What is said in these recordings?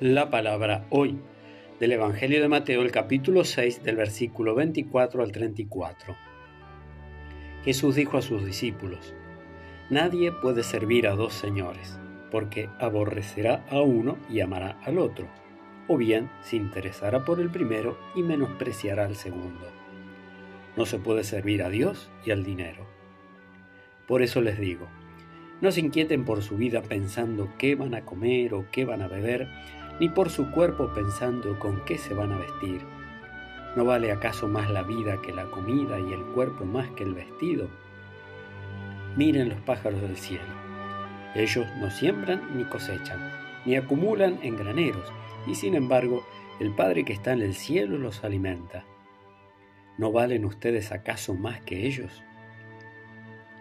la palabra hoy del Evangelio de Mateo, el capítulo 6, del versículo 24 al 34. Jesús dijo a sus discípulos, Nadie puede servir a dos señores, porque aborrecerá a uno y amará al otro, o bien se interesará por el primero y menospreciará al segundo. No se puede servir a Dios y al dinero. Por eso les digo, no se inquieten por su vida pensando qué van a comer o qué van a beber, ni por su cuerpo pensando con qué se van a vestir. ¿No vale acaso más la vida que la comida y el cuerpo más que el vestido? Miren los pájaros del cielo. Ellos no siembran ni cosechan, ni acumulan en graneros, y sin embargo el Padre que está en el cielo los alimenta. ¿No valen ustedes acaso más que ellos?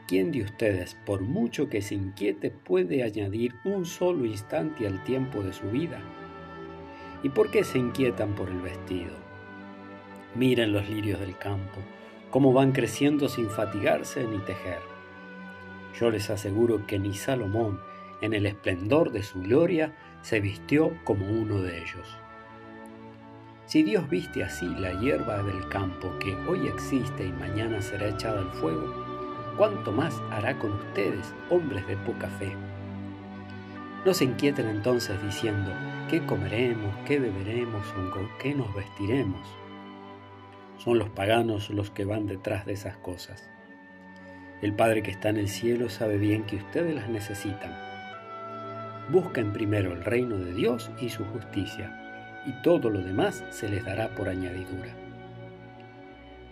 ¿Quién de ustedes, por mucho que se inquiete, puede añadir un solo instante al tiempo de su vida? ¿Y por qué se inquietan por el vestido? Miren los lirios del campo, cómo van creciendo sin fatigarse ni tejer. Yo les aseguro que ni Salomón, en el esplendor de su gloria, se vistió como uno de ellos. Si Dios viste así la hierba del campo que hoy existe y mañana será echada al fuego, ¿cuánto más hará con ustedes, hombres de poca fe? No se inquieten entonces diciendo, ¿qué comeremos, qué beberemos o con qué nos vestiremos? Son los paganos los que van detrás de esas cosas. El Padre que está en el cielo sabe bien que ustedes las necesitan. Busquen primero el reino de Dios y su justicia, y todo lo demás se les dará por añadidura.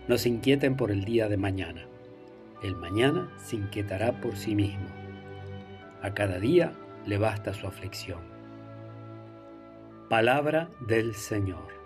No se inquieten por el día de mañana. El mañana se inquietará por sí mismo. A cada día le basta su aflicción. Palabra del Señor.